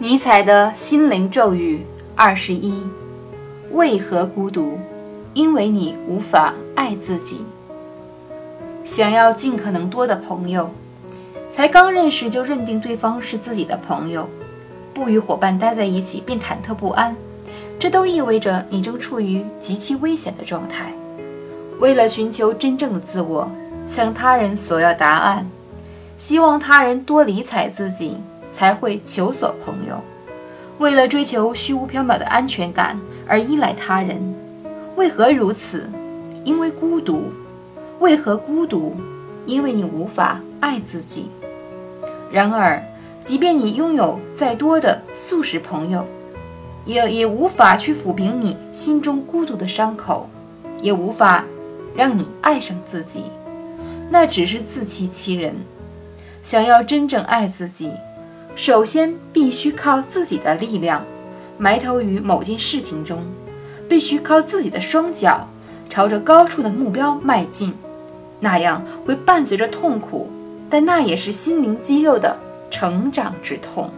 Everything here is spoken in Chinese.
尼采的心灵咒语二十一：为何孤独？因为你无法爱自己。想要尽可能多的朋友，才刚认识就认定对方是自己的朋友，不与伙伴待在一起便忐忑不安，这都意味着你正处于极其危险的状态。为了寻求真正的自我，向他人索要答案，希望他人多理睬自己。才会求索朋友，为了追求虚无缥缈的安全感而依赖他人，为何如此？因为孤独。为何孤独？因为你无法爱自己。然而，即便你拥有再多的素食朋友，也也无法去抚平你心中孤独的伤口，也无法让你爱上自己。那只是自欺欺人。想要真正爱自己。首先，必须靠自己的力量，埋头于某件事情中，必须靠自己的双脚，朝着高处的目标迈进。那样会伴随着痛苦，但那也是心灵肌肉的成长之痛。